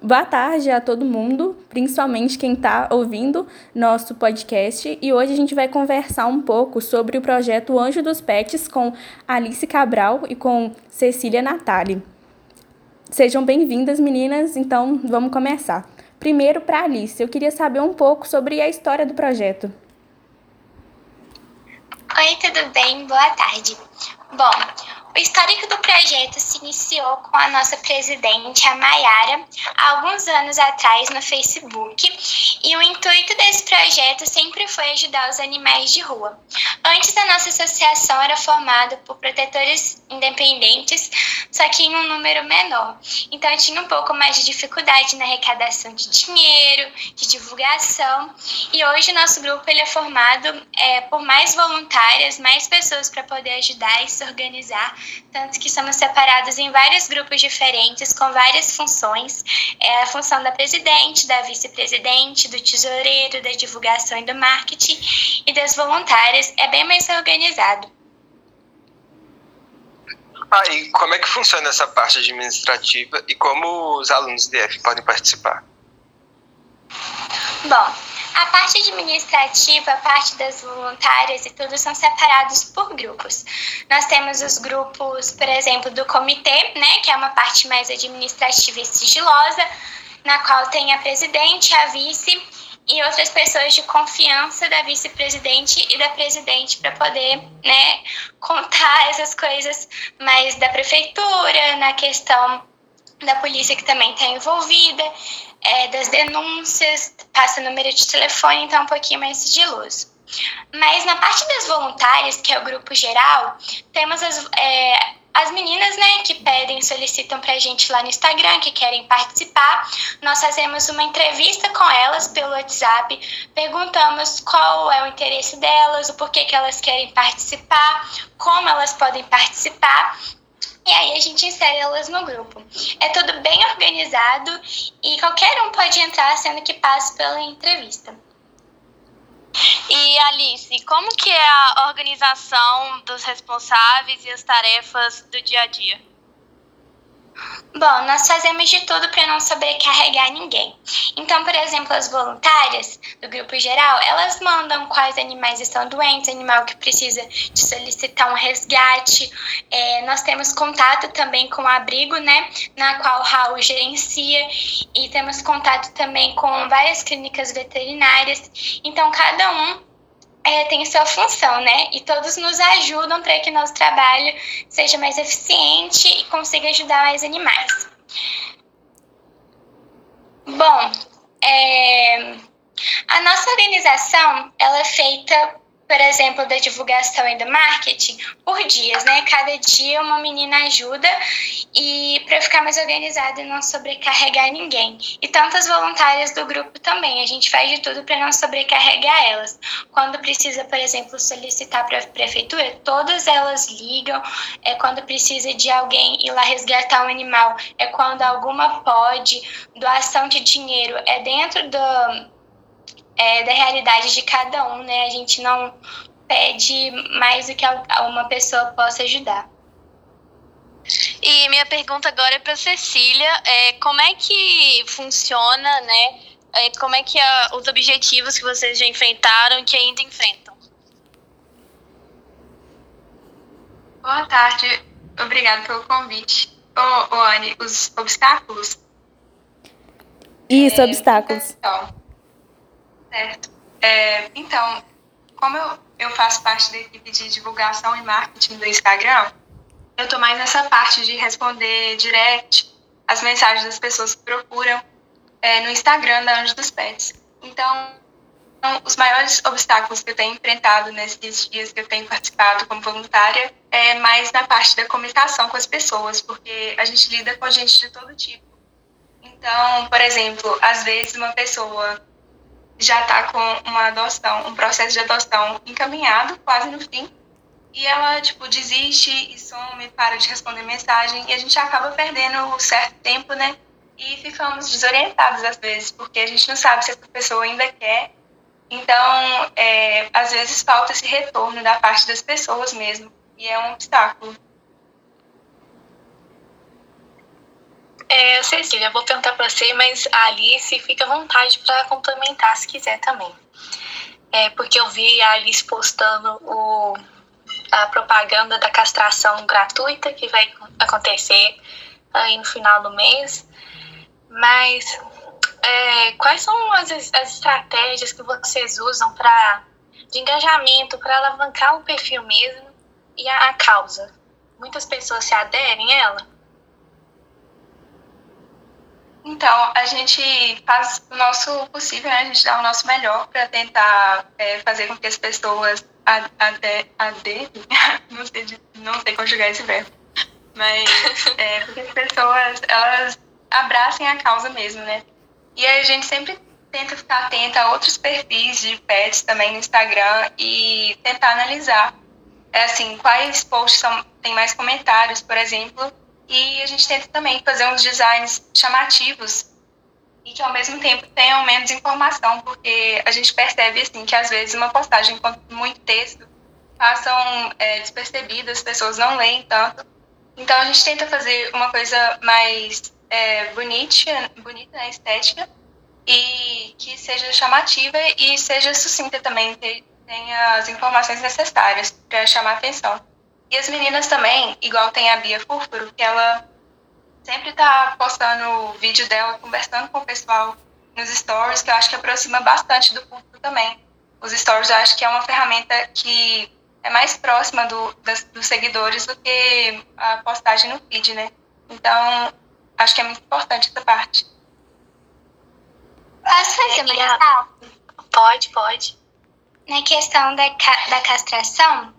Boa tarde a todo mundo, principalmente quem está ouvindo nosso podcast. E hoje a gente vai conversar um pouco sobre o projeto Anjo dos Pets com Alice Cabral e com Cecília Natali. Sejam bem-vindas, meninas. Então, vamos começar. Primeiro, para Alice, eu queria saber um pouco sobre a história do projeto. Oi, tudo bem? Boa tarde. Bom, o histórico do projeto se iniciou com a nossa presidente, a Maiara, há alguns anos atrás no Facebook, e o intuito desse projeto sempre foi ajudar os animais de rua. Antes, a nossa associação era formada por protetores independentes, só que em um número menor. Então, tinha um pouco mais de dificuldade na arrecadação de dinheiro, de divulgação, e hoje o nosso grupo ele é formado é, por mais voluntárias, mais pessoas para poder ajudar e se organizar tanto que somos separados em vários grupos diferentes, com várias funções. É a função da presidente, da vice-presidente, do tesoureiro, da divulgação e do marketing, e das voluntárias. É bem mais organizado. Ah, e como é que funciona essa parte administrativa e como os alunos do DF podem participar? Bom, a parte administrativa, a parte das voluntárias e tudo são separados por grupos. Nós temos os grupos, por exemplo, do comitê, né, que é uma parte mais administrativa e sigilosa, na qual tem a presidente, a vice e outras pessoas de confiança da vice-presidente e da presidente para poder, né, contar essas coisas mais da prefeitura, na questão da polícia que também está envolvida é, das denúncias, passa número de telefone, então é um pouquinho mais sigiloso. Mas na parte das voluntárias, que é o grupo geral, temos as, é, as meninas né, que pedem, solicitam para a gente lá no Instagram, que querem participar. Nós fazemos uma entrevista com elas pelo WhatsApp, perguntamos qual é o interesse delas, o porquê que elas querem participar, como elas podem participar e aí a gente insere elas no grupo. É tudo bem organizado e qualquer um pode entrar sendo que passe pela entrevista. E Alice, como que é a organização dos responsáveis e as tarefas do dia a dia? Bom, nós fazemos de tudo para não sobrecarregar ninguém. Então, por exemplo, as voluntárias do grupo geral, elas mandam quais animais estão doentes, animal que precisa de solicitar um resgate. É, nós temos contato também com o abrigo, né, na qual o Raul gerencia, e temos contato também com várias clínicas veterinárias. Então, cada um é, tem sua função, né? E todos nos ajudam para que nosso trabalho seja mais eficiente e consiga ajudar mais animais. Bom, é, a nossa organização ela é feita por exemplo, da divulgação e do marketing por dias, né? Cada dia uma menina ajuda e para ficar mais organizada e não sobrecarregar ninguém. E tantas voluntárias do grupo também, a gente faz de tudo para não sobrecarregar elas. Quando precisa, por exemplo, solicitar para a prefeitura, todas elas ligam. É quando precisa de alguém ir lá resgatar um animal, é quando alguma pode, doação de dinheiro é dentro do é, da realidade de cada um, né? A gente não pede mais do que uma pessoa possa ajudar. E minha pergunta agora é para Cecília, é, como é que funciona, né? É, como é que é os objetivos que vocês já enfrentaram e que ainda enfrentam? Boa tarde, obrigada pelo convite. Ô, ô Anne, os obstáculos? Isso, é, obstáculos. Então, Certo. É, então, como eu, eu faço parte da equipe de divulgação e marketing do Instagram, eu estou mais nessa parte de responder direct as mensagens das pessoas que procuram é, no Instagram da Anjo dos Pets. Então, os maiores obstáculos que eu tenho enfrentado nesses dias que eu tenho participado como voluntária é mais na parte da comunicação com as pessoas, porque a gente lida com gente de todo tipo. Então, por exemplo, às vezes uma pessoa já está com uma adoção, um processo de adoção encaminhado, quase no fim, e ela, tipo, desiste e some, para de responder mensagem, e a gente acaba perdendo um certo tempo, né? E ficamos desorientados às vezes, porque a gente não sabe se essa pessoa ainda quer. Então, é, às vezes falta esse retorno da parte das pessoas mesmo, e é um obstáculo. É, Cecília, vou perguntar para você, mas a Alice fica à vontade para complementar se quiser também. É, porque eu vi a Alice postando o, a propaganda da castração gratuita que vai acontecer aí no final do mês. Mas é, quais são as, as estratégias que vocês usam para de engajamento para alavancar o perfil mesmo e a, a causa? Muitas pessoas se aderem a ela? Então, a gente faz o nosso possível, né? a gente dá o nosso melhor para tentar é, fazer com que as pessoas aderem, não sei, não sei conjugar esse verbo, mas é, porque as pessoas elas abracem a causa mesmo, né? E a gente sempre tenta ficar atenta a outros perfis de pets também no Instagram e tentar analisar, é, assim, quais posts são, tem mais comentários, por exemplo, e a gente tenta também fazer uns designs chamativos e que ao mesmo tempo tenham menos informação, porque a gente percebe assim que às vezes uma postagem com muito texto passam é, despercebidas, as pessoas não leem tanto. Então a gente tenta fazer uma coisa mais é, bonita, bonita, né, estética, e que seja chamativa e seja sucinta também, tenha as informações necessárias para chamar a atenção. E as meninas também, igual tem a Bia Fúrfuro, que ela sempre tá postando o vídeo dela, conversando com o pessoal nos stories, que eu acho que aproxima bastante do público também. Os stories eu acho que é uma ferramenta que é mais próxima do, das, dos seguidores do que a postagem no feed, né? Então, acho que é muito importante essa parte. Posso fazer uma questão? Pode, pode. Na questão da, da castração,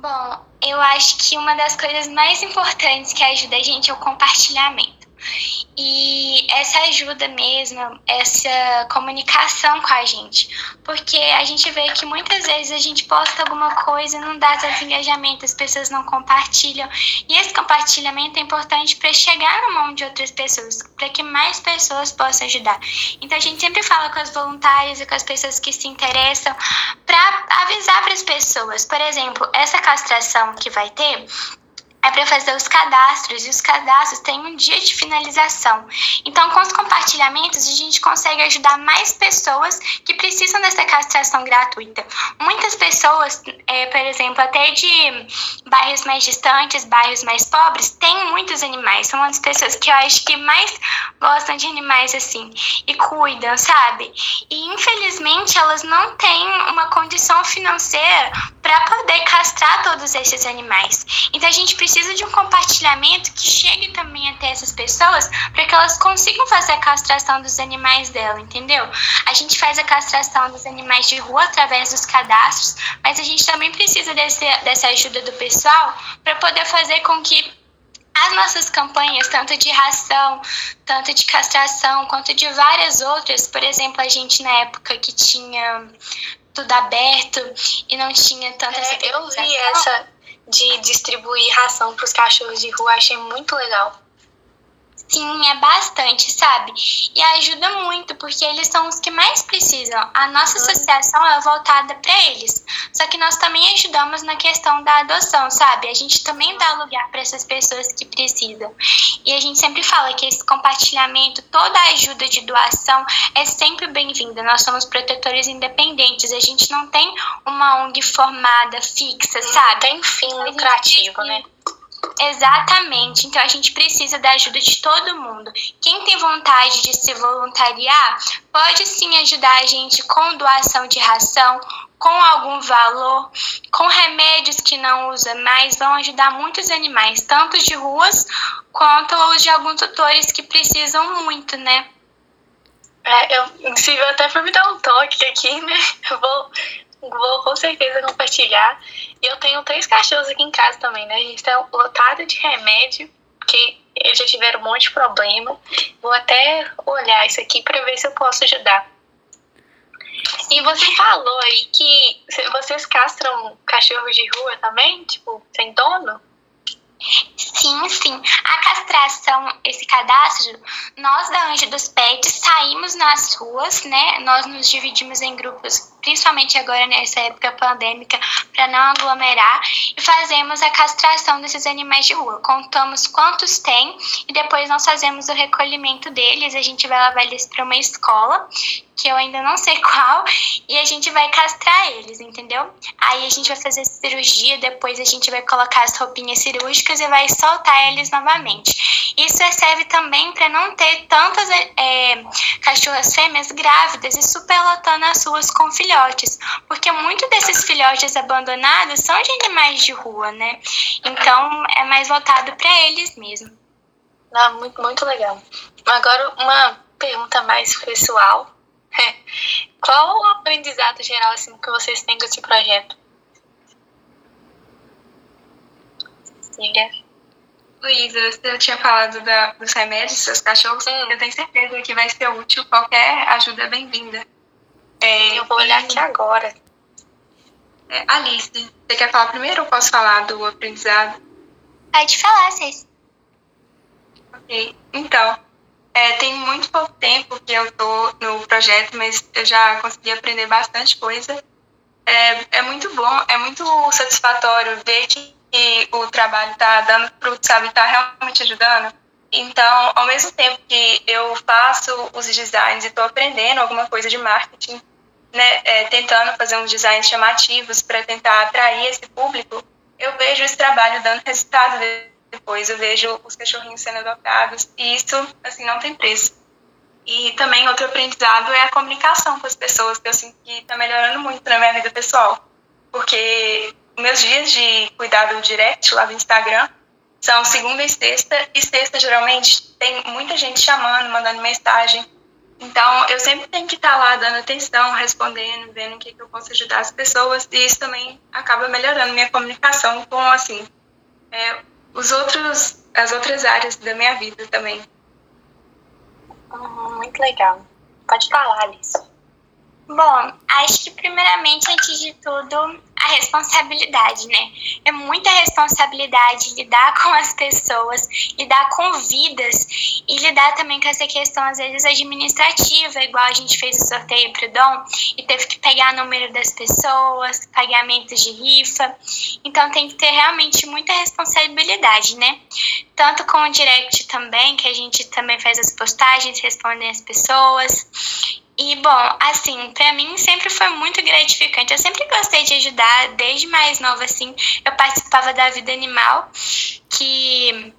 bom, eu acho que uma das coisas mais importantes que ajuda a gente é o compartilhamento. E essa ajuda mesmo, essa comunicação com a gente. Porque a gente vê que muitas vezes a gente posta alguma coisa e não dá tanto engajamento, as pessoas não compartilham. E esse compartilhamento é importante para chegar na mão de outras pessoas, para que mais pessoas possam ajudar. Então a gente sempre fala com as voluntárias e com as pessoas que se interessam para avisar para as pessoas. Por exemplo, essa castração que vai ter, é para fazer os cadastros e os cadastros têm um dia de finalização. Então, com os compartilhamentos, a gente consegue ajudar mais pessoas que precisam dessa castração gratuita. Muitas pessoas, é, por exemplo, até de bairros mais distantes, bairros mais pobres, têm muitos animais. São as pessoas que eu acho que mais gostam de animais assim e cuidam, sabe? E infelizmente elas não têm uma condição financeira para poder castrar todos esses animais. Então, a gente precisa precisa de um compartilhamento que chegue também até essas pessoas para que elas consigam fazer a castração dos animais dela, entendeu? A gente faz a castração dos animais de rua através dos cadastros, mas a gente também precisa desse, dessa ajuda do pessoal para poder fazer com que as nossas campanhas, tanto de ração, tanto de castração, quanto de várias outras, por exemplo, a gente na época que tinha tudo aberto e não tinha tanta é, Eu vi essa, de distribuir ração para os cachorros de rua, achei muito legal. Sim, é bastante, sabe? E ajuda muito, porque eles são os que mais precisam. A nossa uhum. associação é voltada para eles. Só que nós também ajudamos na questão da adoção, sabe? A gente também dá lugar para essas pessoas que precisam. E a gente sempre fala que esse compartilhamento, toda a ajuda de doação é sempre bem-vinda. Nós somos protetores independentes. A gente não tem uma ONG formada, fixa, sabe? Tem fim lucrativo, né? Exatamente. Então a gente precisa da ajuda de todo mundo. Quem tem vontade de se voluntariar, pode sim ajudar a gente com doação de ração, com algum valor, com remédios que não usa mais, vão ajudar muitos animais, tanto de ruas quanto os de alguns tutores que precisam muito, né? É, eu, se eu até for me dar um toque aqui, né? Eu vou vou com certeza compartilhar. E eu tenho três cachorros aqui em casa também, né? A gente tá lotado de remédio, que eles já tiveram um monte de problema. Vou até olhar isso aqui para ver se eu posso ajudar. E você falou aí que vocês castram cachorros de rua também, tipo, sem dono? Sim, sim. A castração, esse cadastro, nós da Anjo dos Pets saímos nas ruas, né? Nós nos dividimos em grupos principalmente agora nessa época pandêmica, para não aglomerar, e fazemos a castração desses animais de rua. Contamos quantos tem e depois nós fazemos o recolhimento deles. A gente vai levar eles para uma escola que eu ainda não sei qual, e a gente vai castrar eles, entendeu? Aí a gente vai fazer cirurgia, depois a gente vai colocar as roupinhas cirúrgicas e vai soltar eles novamente. Isso serve também para não ter tantas é, cachorras fêmeas grávidas e superlotando as ruas com filhotes, porque muitos desses filhotes abandonados são de animais de rua, né? Então é mais voltado para eles mesmo. Ah, muito, muito legal. Agora uma pergunta mais pessoal Qual o aprendizado geral assim, que vocês têm desse projeto? Cecília? Luísa, você tinha falado da, dos remédios dos seus cachorros. Eu tenho certeza que vai ser útil. Qualquer ajuda é bem-vinda. É, eu vou olhar aqui agora. É, Alice, você quer falar primeiro ou posso falar do aprendizado? Pode falar, Cês. Ok. Então, é, tem muito pouco tempo que eu tô no projeto, mas eu já consegui aprender bastante coisa. É, é muito bom, é muito satisfatório ver que, que o trabalho está dando fruto, sabe? Está realmente ajudando. Então, ao mesmo tempo que eu faço os designs e estou aprendendo alguma coisa de marketing, né, é, tentando fazer uns designs chamativos para tentar atrair esse público, eu vejo esse trabalho dando resultado depois eu vejo os cachorrinhos sendo adotados e isso, assim, não tem preço. E também outro aprendizado é a comunicação com as pessoas, que eu sinto que está melhorando muito na minha vida pessoal. Porque meus dias de cuidado direct lá do Instagram são segunda e sexta, e sexta geralmente tem muita gente chamando, mandando mensagem. Então, eu sempre tenho que estar tá lá dando atenção, respondendo, vendo o que, que eu posso ajudar as pessoas, e isso também acaba melhorando minha comunicação com, assim, é, os outros, as outras áreas da minha vida também. Uhum, muito legal. Pode falar, Alice. Bom, acho que primeiramente, antes de tudo, responsabilidade, né? É muita responsabilidade lidar com as pessoas, lidar com vidas e lidar também com essa questão, às vezes, administrativa, igual a gente fez o sorteio pro Dom e teve que pegar o número das pessoas, pagamentos de rifa. Então tem que ter realmente muita responsabilidade, né? Tanto com o direct também, que a gente também faz as postagens, responde as pessoas. E, bom, assim, para mim sempre foi muito gratificante. Eu sempre gostei de ajudar, desde mais nova, assim. Eu participava da Vida Animal, que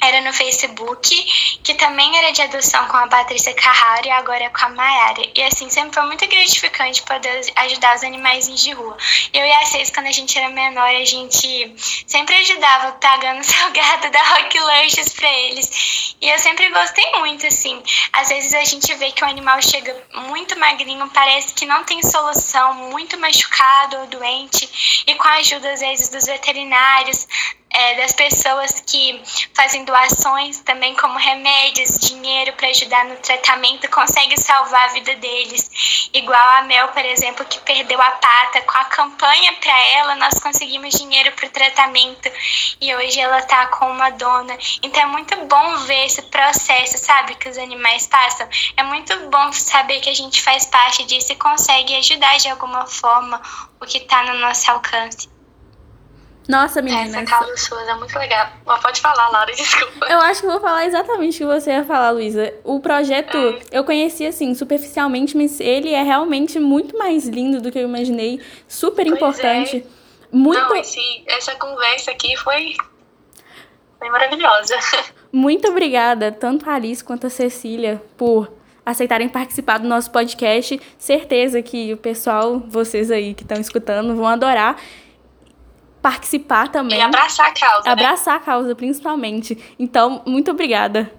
era no Facebook, que também era de adoção com a Patrícia Carraro e agora é com a Mayara. E assim, sempre foi muito gratificante poder ajudar os animais de rua. Eu e a Cês, quando a gente era menor, a gente sempre ajudava pagando salgado da Rock Lanches pra eles. E eu sempre gostei muito, assim. Às vezes a gente vê que o animal chega muito magrinho, parece que não tem solução, muito machucado ou doente, e com a ajuda, às vezes, dos veterinários, é, das pessoas que fazem doações também como remédios, dinheiro para ajudar no tratamento, consegue salvar a vida deles. Igual a Mel, por exemplo, que perdeu a pata, com a campanha para ela, nós conseguimos dinheiro para o tratamento e hoje ela está com uma dona. Então é muito bom ver esse processo, sabe, que os animais passam. É muito bom saber que a gente faz parte disso e consegue ajudar de alguma forma o que está no nosso alcance. Nossa, menina. Essa causa sua é muito legal. Mas pode falar, Laura, desculpa. Eu acho que vou falar exatamente o que você ia falar, Luísa. O projeto, é. eu conheci assim, superficialmente, mas ele é realmente muito mais lindo do que eu imaginei. Super pois importante. É. Muito. Não, esse, essa conversa aqui foi, foi maravilhosa. Muito obrigada, tanto a Alice quanto a Cecília, por aceitarem participar do nosso podcast. Certeza que o pessoal, vocês aí que estão escutando, vão adorar participar também. E abraçar a causa. Abraçar né? a causa, principalmente. Então, muito obrigada.